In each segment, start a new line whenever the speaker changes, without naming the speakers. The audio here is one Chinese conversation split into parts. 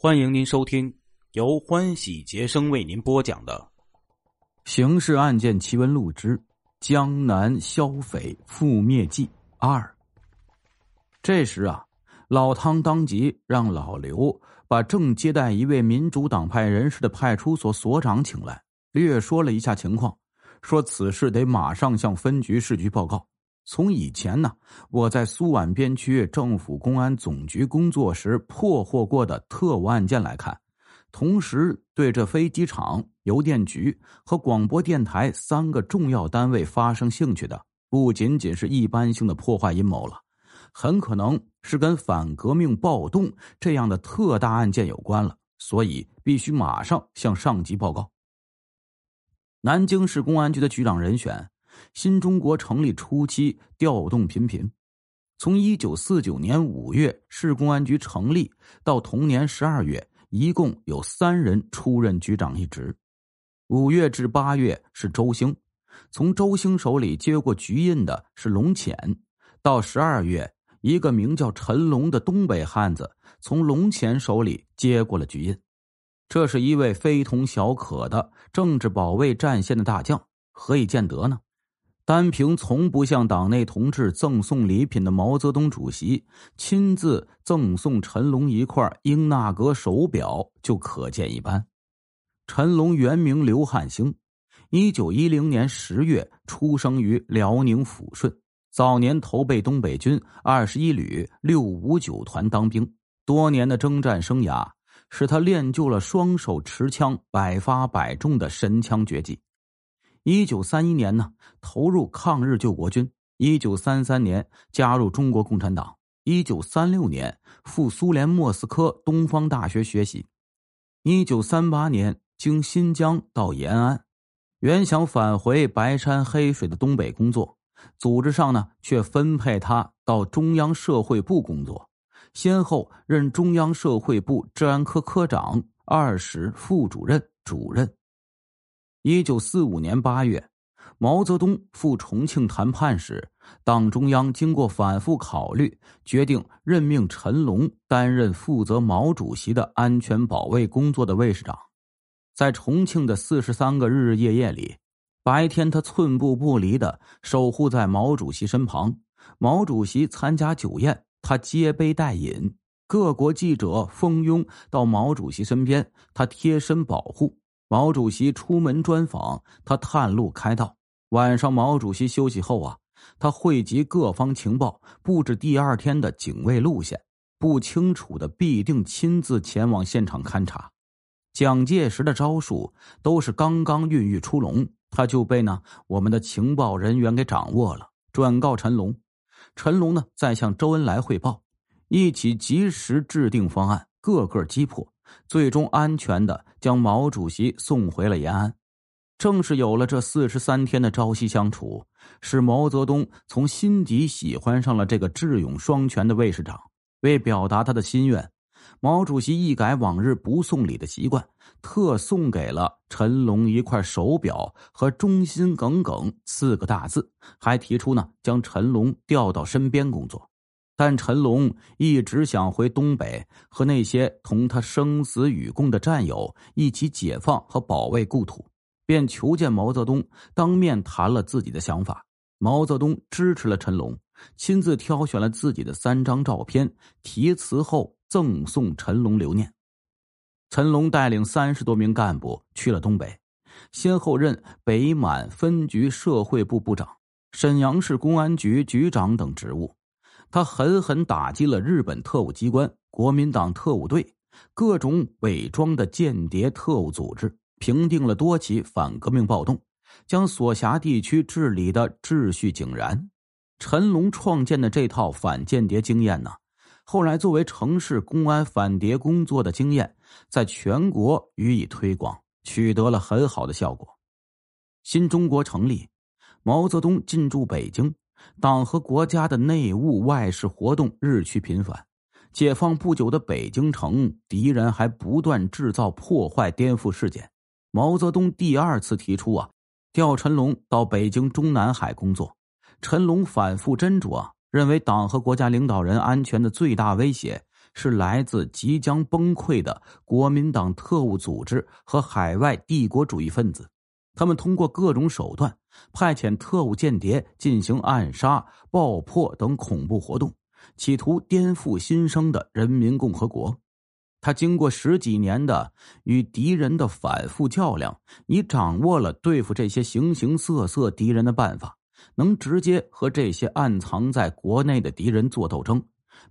欢迎您收听由欢喜杰生为您播讲的《
刑事案件奇闻录之江南消匪覆灭记二》。这时啊，老汤当即让老刘把正接待一位民主党派人士的派出所所长请来，略说了一下情况，说此事得马上向分局市局报告。从以前呢，我在苏皖边区政府公安总局工作时破获过的特务案件来看，同时对这飞机场、邮电局和广播电台三个重要单位发生兴趣的，不仅仅是一般性的破坏阴谋了，很可能是跟反革命暴动这样的特大案件有关了，所以必须马上向上级报告。南京市公安局的局长人选。新中国成立初期调动频频，从一九四九年五月市公安局成立到同年十二月，一共有三人出任局长一职。五月至八月是周兴，从周兴手里接过局印的是龙潜。到十二月，一个名叫陈龙的东北汉子从龙潜手里接过了局印。这是一位非同小可的政治保卫战线的大将，何以见得呢？单凭从不向党内同志赠送礼品的毛泽东主席亲自赠送陈龙一块英纳格手表就可见一斑。陈龙原名刘汉兴，一九一零年十月出生于辽宁抚顺，早年投奔东北军二十一旅六五九团当兵，多年的征战生涯使他练就了双手持枪百发百中的神枪绝技。一九三一年呢，投入抗日救国军。一九三三年加入中国共产党。一九三六年赴苏联莫斯科东方大学学习。一九三八年经新疆到延安，原想返回白山黑水的东北工作，组织上呢却分配他到中央社会部工作，先后任中央社会部治安科科长、二室副主任、主任。一九四五年八月，毛泽东赴重庆谈判时，党中央经过反复考虑，决定任命陈龙担任负责毛主席的安全保卫工作的卫士长。在重庆的四十三个日日夜夜里，白天他寸步不离的守护在毛主席身旁；毛主席参加酒宴，他接杯带饮；各国记者蜂拥到毛主席身边，他贴身保护。毛主席出门专访，他探路开道。晚上，毛主席休息后啊，他汇集各方情报，布置第二天的警卫路线。不清楚的必定亲自前往现场勘察。蒋介石的招数都是刚刚孕育出笼，他就被呢我们的情报人员给掌握了，转告陈龙。陈龙呢再向周恩来汇报，一起及时制定方案，个个击破。最终安全的将毛主席送回了延安。正是有了这四十三天的朝夕相处，使毛泽东从心底喜欢上了这个智勇双全的卫士长。为表达他的心愿，毛主席一改往日不送礼的习惯，特送给了陈龙一块手表和“忠心耿耿”四个大字，还提出呢将陈龙调到身边工作。但陈龙一直想回东北，和那些同他生死与共的战友一起解放和保卫故土，便求见毛泽东，当面谈了自己的想法。毛泽东支持了陈龙，亲自挑选了自己的三张照片，题词后赠送陈龙留念。陈龙带领三十多名干部去了东北，先后任北满分局社会部部长、沈阳市公安局局长等职务。他狠狠打击了日本特务机关、国民党特务队、各种伪装的间谍特务组织，平定了多起反革命暴动，将所辖地区治理的秩序井然。陈龙创建的这套反间谍经验呢，后来作为城市公安反谍工作的经验，在全国予以推广，取得了很好的效果。新中国成立，毛泽东进驻北京。党和国家的内务外事活动日趋频繁，解放不久的北京城，敌人还不断制造破坏颠覆事件。毛泽东第二次提出啊，调陈龙到北京中南海工作。陈龙反复斟酌，认为党和国家领导人安全的最大威胁是来自即将崩溃的国民党特务组织和海外帝国主义分子。他们通过各种手段派遣特务间谍进行暗杀、爆破等恐怖活动，企图颠覆新生的人民共和国。他经过十几年的与敌人的反复较量，已掌握了对付这些形形色色敌人的办法，能直接和这些暗藏在国内的敌人做斗争，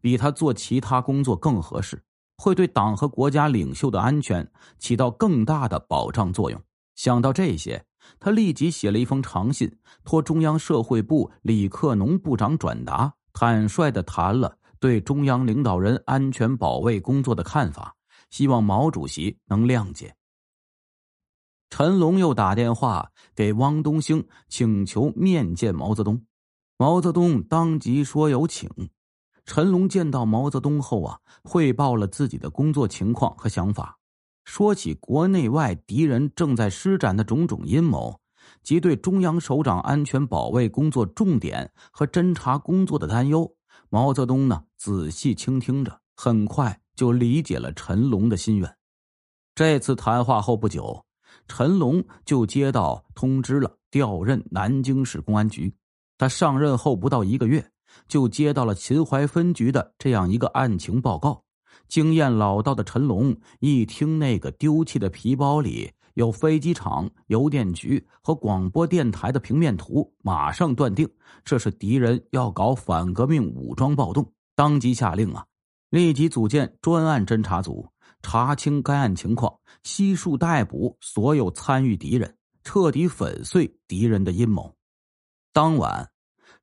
比他做其他工作更合适，会对党和国家领袖的安全起到更大的保障作用。想到这些，他立即写了一封长信，托中央社会部李克农部长转达，坦率的谈了对中央领导人安全保卫工作的看法，希望毛主席能谅解。陈龙又打电话给汪东兴，请求面见毛泽东。毛泽东当即说有请。陈龙见到毛泽东后啊，汇报了自己的工作情况和想法。说起国内外敌人正在施展的种种阴谋，及对中央首长安全保卫工作重点和侦查工作的担忧，毛泽东呢仔细倾听着，很快就理解了陈龙的心愿。这次谈话后不久，陈龙就接到通知了，调任南京市公安局。他上任后不到一个月，就接到了秦淮分局的这样一个案情报告。经验老道的陈龙一听那个丢弃的皮包里有飞机场、邮电局和广播电台的平面图，马上断定这是敌人要搞反革命武装暴动，当即下令啊，立即组建专案侦查组，查清该案情况，悉数逮捕所有参与敌人，彻底粉碎敌人的阴谋。当晚，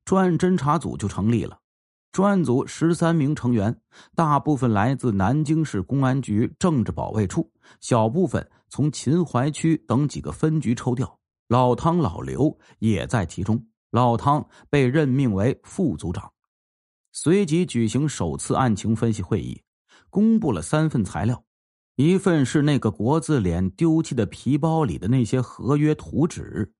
专案侦查组就成立了。专案组十三名成员，大部分来自南京市公安局政治保卫处，小部分从秦淮区等几个分局抽调。老汤、老刘也在其中。老汤被任命为副组长。随即举行首次案情分析会议，公布了三份材料：一份是那个国字脸丢弃的皮包里的那些合约图纸；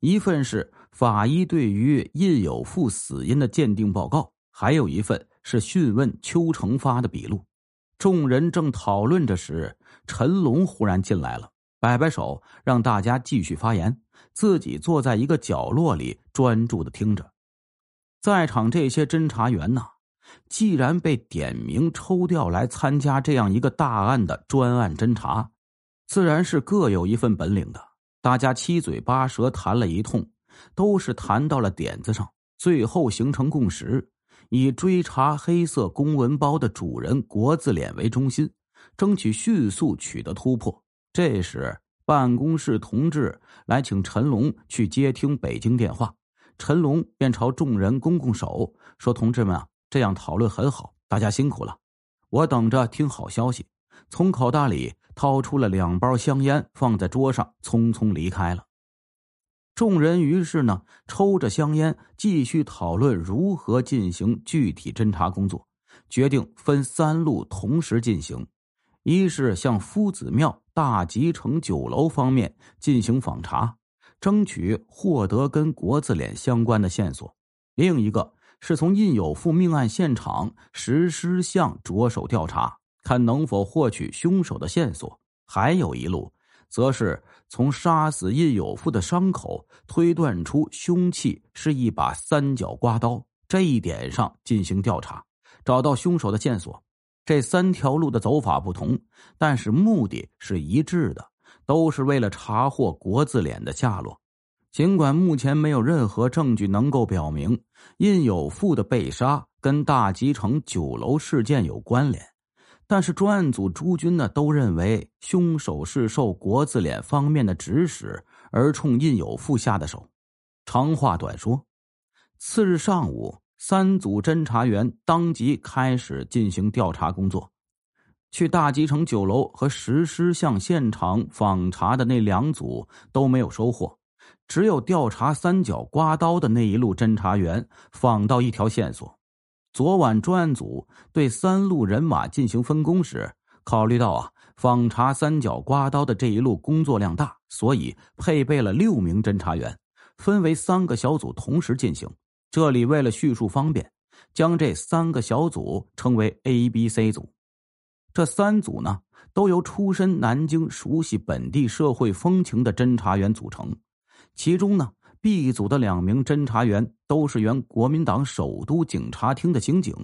一份是法医对于印有富死因的鉴定报告。还有一份是讯问邱成发的笔录。众人正讨论着时，陈龙忽然进来了，摆摆手，让大家继续发言，自己坐在一个角落里专注的听着。在场这些侦查员呐，既然被点名抽调来参加这样一个大案的专案侦查，自然是各有一份本领的。大家七嘴八舌谈了一通，都是谈到了点子上，最后形成共识。以追查黑色公文包的主人国字脸为中心，争取迅速取得突破。这时，办公室同志来请陈龙去接听北京电话，陈龙便朝众人拱拱手，说：“同志们啊，这样讨论很好，大家辛苦了。我等着听好消息。”从口袋里掏出了两包香烟，放在桌上，匆匆离开了。众人于是呢，抽着香烟，继续讨论如何进行具体侦查工作。决定分三路同时进行：一是向夫子庙大吉城酒楼方面进行访查，争取获得跟国字脸相关的线索；另一个是从印有富命案现场石狮巷着手调查，看能否获取凶手的线索；还有一路。则是从杀死印有富的伤口推断出凶器是一把三角刮刀，这一点上进行调查，找到凶手的线索。这三条路的走法不同，但是目的是一致的，都是为了查获国字脸的下落。尽管目前没有任何证据能够表明印有富的被杀跟大吉城酒楼事件有关联。但是专案组诸军呢，都认为凶手是受国字脸方面的指使而冲印有富下的手。长话短说，次日上午，三组侦查员当即开始进行调查工作。去大吉城酒楼和石狮巷现场访查的那两组都没有收获，只有调查三角刮刀的那一路侦查员访到一条线索。昨晚专案组对三路人马进行分工时，考虑到啊访查三角刮刀的这一路工作量大，所以配备了六名侦查员，分为三个小组同时进行。这里为了叙述方便，将这三个小组称为 A、B、C 组。这三组呢，都由出身南京、熟悉本地社会风情的侦查员组成。其中呢，B 组的两名侦查员都是原国民党首都警察厅的刑警，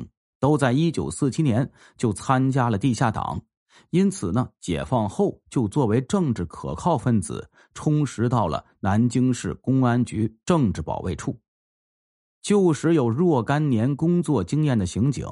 都在一九四七年就参加了地下党，因此呢，解放后就作为政治可靠分子，充实到了南京市公安局政治保卫处。旧时有若干年工作经验的刑警，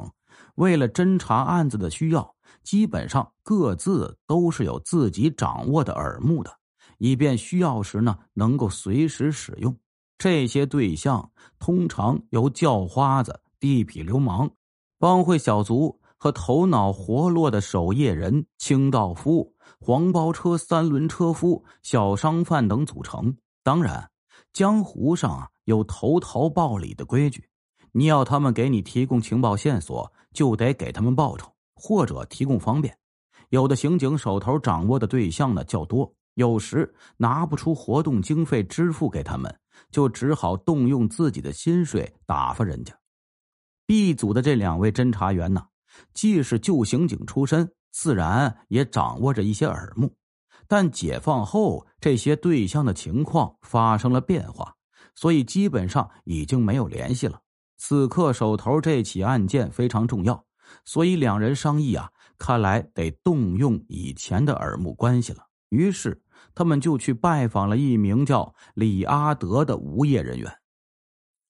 为了侦查案子的需要。基本上各自都是有自己掌握的耳目的，以便需要时呢能够随时使用。这些对象通常由叫花子、地痞流氓、帮会小卒和头脑活络的守夜人、清道夫、黄包车三轮车夫、小商贩等组成。当然，江湖上啊有投桃报李的规矩，你要他们给你提供情报线索，就得给他们报酬。或者提供方便，有的刑警手头掌握的对象呢较多，有时拿不出活动经费支付给他们，就只好动用自己的薪水打发人家。B 组的这两位侦查员呢，既是旧刑警出身，自然也掌握着一些耳目。但解放后，这些对象的情况发生了变化，所以基本上已经没有联系了。此刻手头这起案件非常重要。所以两人商议啊，看来得动用以前的耳目关系了。于是他们就去拜访了一名叫李阿德的无业人员。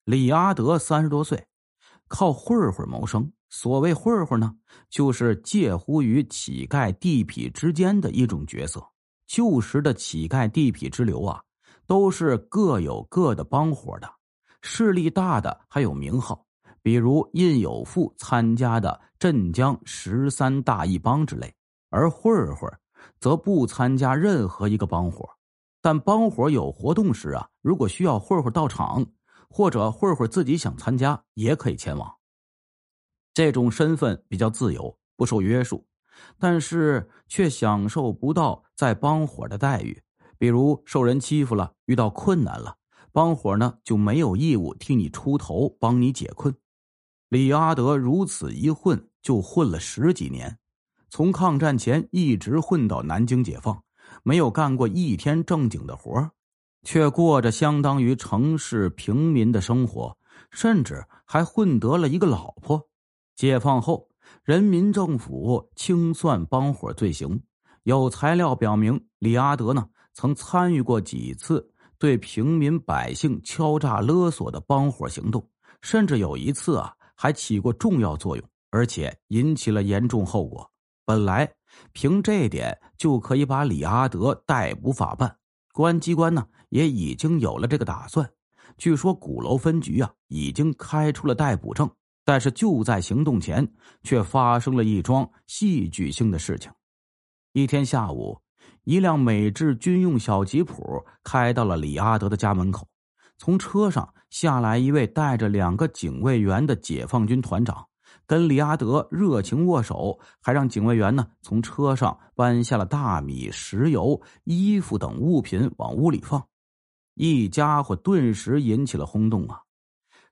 李阿德三十多岁，靠混混谋生。所谓混混呢，就是介乎于乞丐、地痞之间的一种角色。旧时的乞丐、地痞之流啊，都是各有各的帮伙的，势力大的还有名号。比如印有富参加的镇江十三大义帮之类，而混混则不参加任何一个帮伙，但帮伙有活动时啊，如果需要混混到场，或者混混自己想参加，也可以前往。这种身份比较自由，不受约束，但是却享受不到在帮伙的待遇。比如受人欺负了，遇到困难了，帮伙呢就没有义务替你出头，帮你解困。李阿德如此一混就混了十几年，从抗战前一直混到南京解放，没有干过一天正经的活却过着相当于城市平民的生活，甚至还混得了一个老婆。解放后，人民政府清算帮伙罪行，有材料表明李阿德呢曾参与过几次对平民百姓敲诈勒索的帮伙行动，甚至有一次啊。还起过重要作用，而且引起了严重后果。本来凭这点就可以把李阿德逮捕法办，公安机关呢也已经有了这个打算。据说鼓楼分局啊已经开出了逮捕证，但是就在行动前，却发生了一桩戏剧性的事情。一天下午，一辆美制军用小吉普开到了李阿德的家门口。从车上下来一位带着两个警卫员的解放军团长，跟李阿德热情握手，还让警卫员呢从车上搬下了大米、石油、衣服等物品往屋里放。一家伙顿时引起了轰动啊！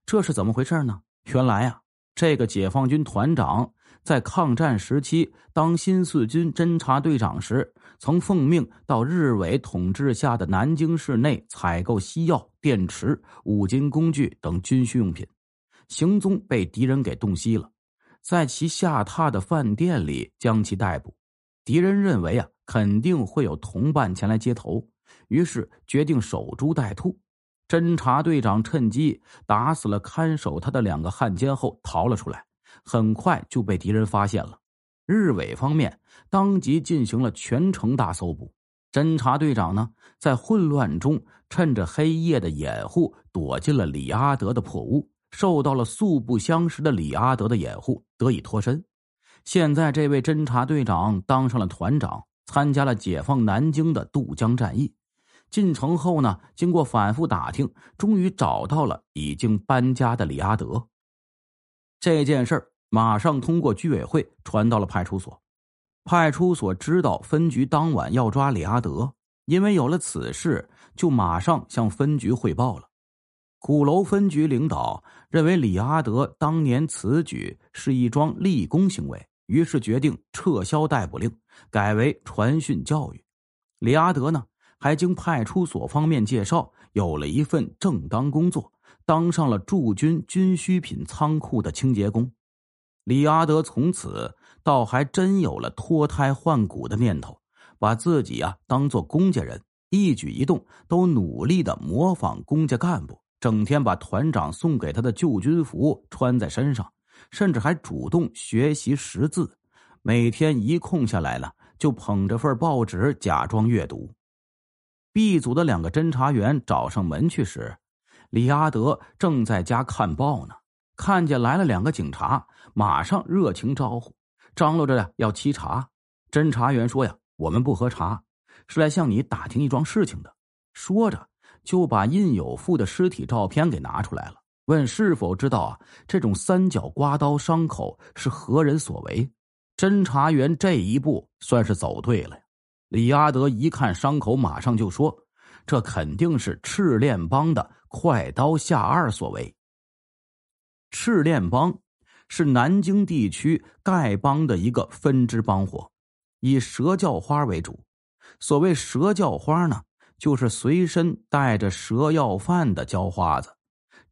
这是怎么回事呢？原来啊，这个解放军团长在抗战时期当新四军侦察队长时。曾奉命到日伪统治下的南京市内采购西药、电池、五金工具等军需用品，行踪被敌人给洞悉了，在其下榻的饭店里将其逮捕。敌人认为啊，肯定会有同伴前来接头，于是决定守株待兔。侦察队长趁机打死了看守他的两个汉奸后逃了出来，很快就被敌人发现了。日伪方面当即进行了全城大搜捕，侦察队长呢在混乱中趁着黑夜的掩护躲进了李阿德的破屋，受到了素不相识的李阿德的掩护，得以脱身。现在这位侦察队长当上了团长，参加了解放南京的渡江战役。进城后呢，经过反复打听，终于找到了已经搬家的李阿德。这件事儿。马上通过居委会传到了派出所，派出所知道分局当晚要抓李阿德，因为有了此事，就马上向分局汇报了。鼓楼分局领导认为李阿德当年此举是一桩立功行为，于是决定撤销逮捕令，改为传讯教育。李阿德呢，还经派出所方面介绍，有了一份正当工作，当上了驻军军需品仓库的清洁工。李阿德从此倒还真有了脱胎换骨的念头，把自己啊当做公家人，一举一动都努力的模仿公家干部，整天把团长送给他的旧军服穿在身上。甚至还主动学习识字，每天一空下来了，就捧着份报纸假装阅读。B 组的两个侦查员找上门去时，李阿德正在家看报呢，看见来了两个警察，马上热情招呼，张罗着要沏茶。侦查员说：“呀，我们不喝茶，是来向你打听一桩事情的。”说着，就把印有富的尸体照片给拿出来了。问是否知道啊？这种三角刮刀伤口是何人所为？侦查员这一步算是走对了。李阿德一看伤口，马上就说：“这肯定是赤练帮的快刀下二所为。”赤练帮是南京地区丐帮的一个分支帮伙，以蛇叫花为主。所谓蛇叫花呢，就是随身带着蛇药贩的叫花子。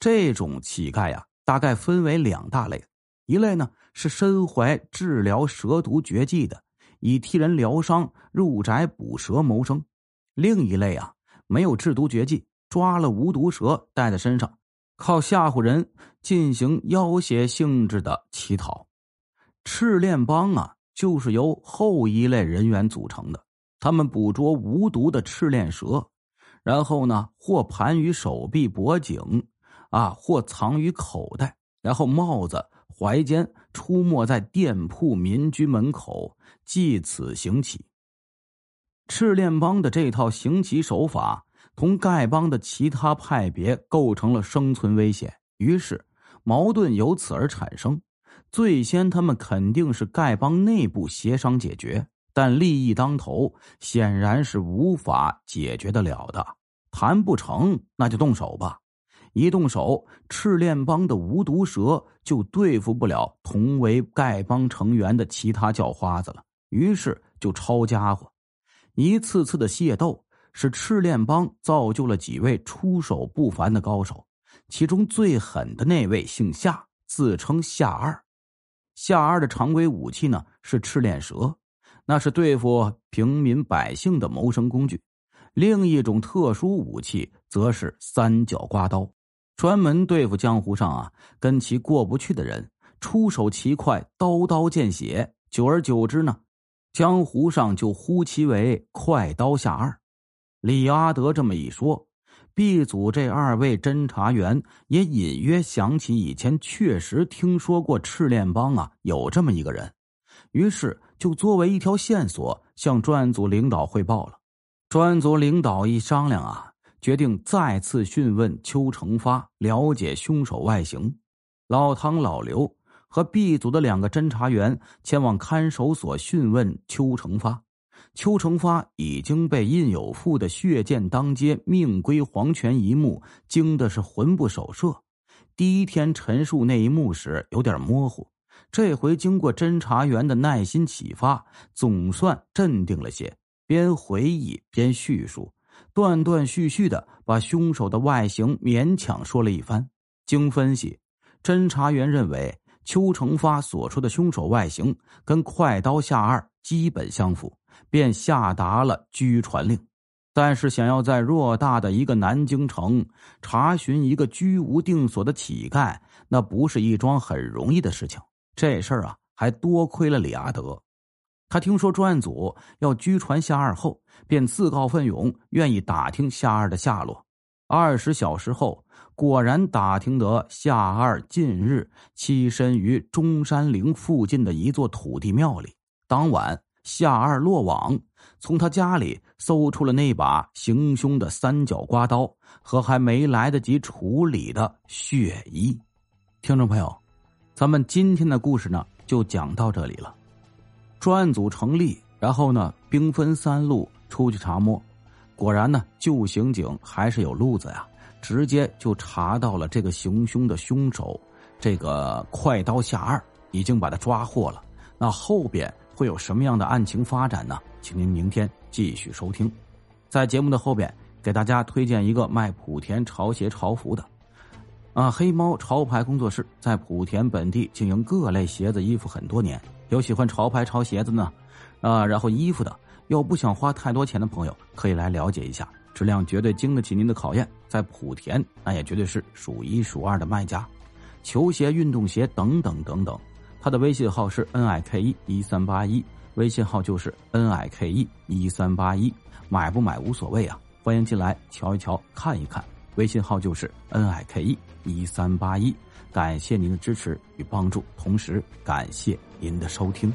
这种乞丐呀，大概分为两大类，一类呢是身怀治疗蛇毒绝技的，以替人疗伤、入宅捕蛇谋生；另一类啊，没有制毒绝技，抓了无毒蛇带在身上，靠吓唬人进行要挟性质的乞讨。赤练帮啊，就是由后一类人员组成的，他们捕捉无毒的赤练蛇，然后呢，或盘于手臂、脖颈。啊，或藏于口袋，然后帽子、怀间，出没在店铺、民居门口，借此行乞。赤练帮的这套行乞手法，同丐帮的其他派别构成了生存危险，于是矛盾由此而产生。最先，他们肯定是丐帮内部协商解决，但利益当头，显然是无法解决得了的。谈不成，那就动手吧。一动手，赤练帮的无毒蛇就对付不了同为丐帮成员的其他叫花子了。于是就抄家伙，一次次的械斗使赤练帮造就了几位出手不凡的高手。其中最狠的那位姓夏，自称夏二。夏二的常规武器呢是赤练蛇，那是对付平民百姓的谋生工具。另一种特殊武器则是三角刮刀。专门对付江湖上啊跟其过不去的人，出手奇快，刀刀见血。久而久之呢，江湖上就呼其为“快刀下二”。李阿德这么一说，B 组这二位侦查员也隐约想起以前确实听说过赤练帮啊有这么一个人，于是就作为一条线索向专案组领导汇报了。专案组领导一商量啊。决定再次讯问邱成发，了解凶手外形。老汤、老刘和 B 组的两个侦查员前往看守所讯问邱成发。邱成发已经被印有富的血溅当街、命归黄泉一幕惊的是魂不守舍。第一天陈述那一幕时有点模糊，这回经过侦查员的耐心启发，总算镇定了些，边回忆边叙述。断断续续的把凶手的外形勉强说了一番。经分析，侦查员认为邱成发所说的凶手外形跟快刀下二基本相符，便下达了拘传令。但是，想要在偌大的一个南京城查询一个居无定所的乞丐，那不是一桩很容易的事情。这事儿啊，还多亏了李阿德。他听说专案组要拘传夏二后，便自告奋勇，愿意打听夏二的下落。二十小时后，果然打听得夏二近日栖身于中山陵附近的一座土地庙里。当晚，夏二落网，从他家里搜出了那把行凶的三角刮刀和还没来得及处理的血衣。听众朋友，咱们今天的故事呢，就讲到这里了。专案组成立，然后呢，兵分三路出去查摸，果然呢，旧刑警还是有路子呀，直接就查到了这个行凶的凶手，这个快刀下二已经把他抓获了，那后边会有什么样的案情发展呢？请您明天继续收听。在节目的后边，给大家推荐一个卖莆田潮鞋潮服的，啊，黑猫潮牌工作室在莆田本地经营各类鞋子衣服很多年。有喜欢潮牌潮鞋子呢，啊，然后衣服的，又不想花太多钱的朋友，可以来了解一下，质量绝对经得起您的考验。在莆田，那也绝对是数一数二的卖家。球鞋、运动鞋等等等等，他的微信号是 n i k e 一三八一，微信号就是 n i k e 一三八一，买不买无所谓啊，欢迎进来瞧一瞧、看一看，微信号就是 n i k e 一三八一，感谢您的支持与帮助，同时感谢您的收听。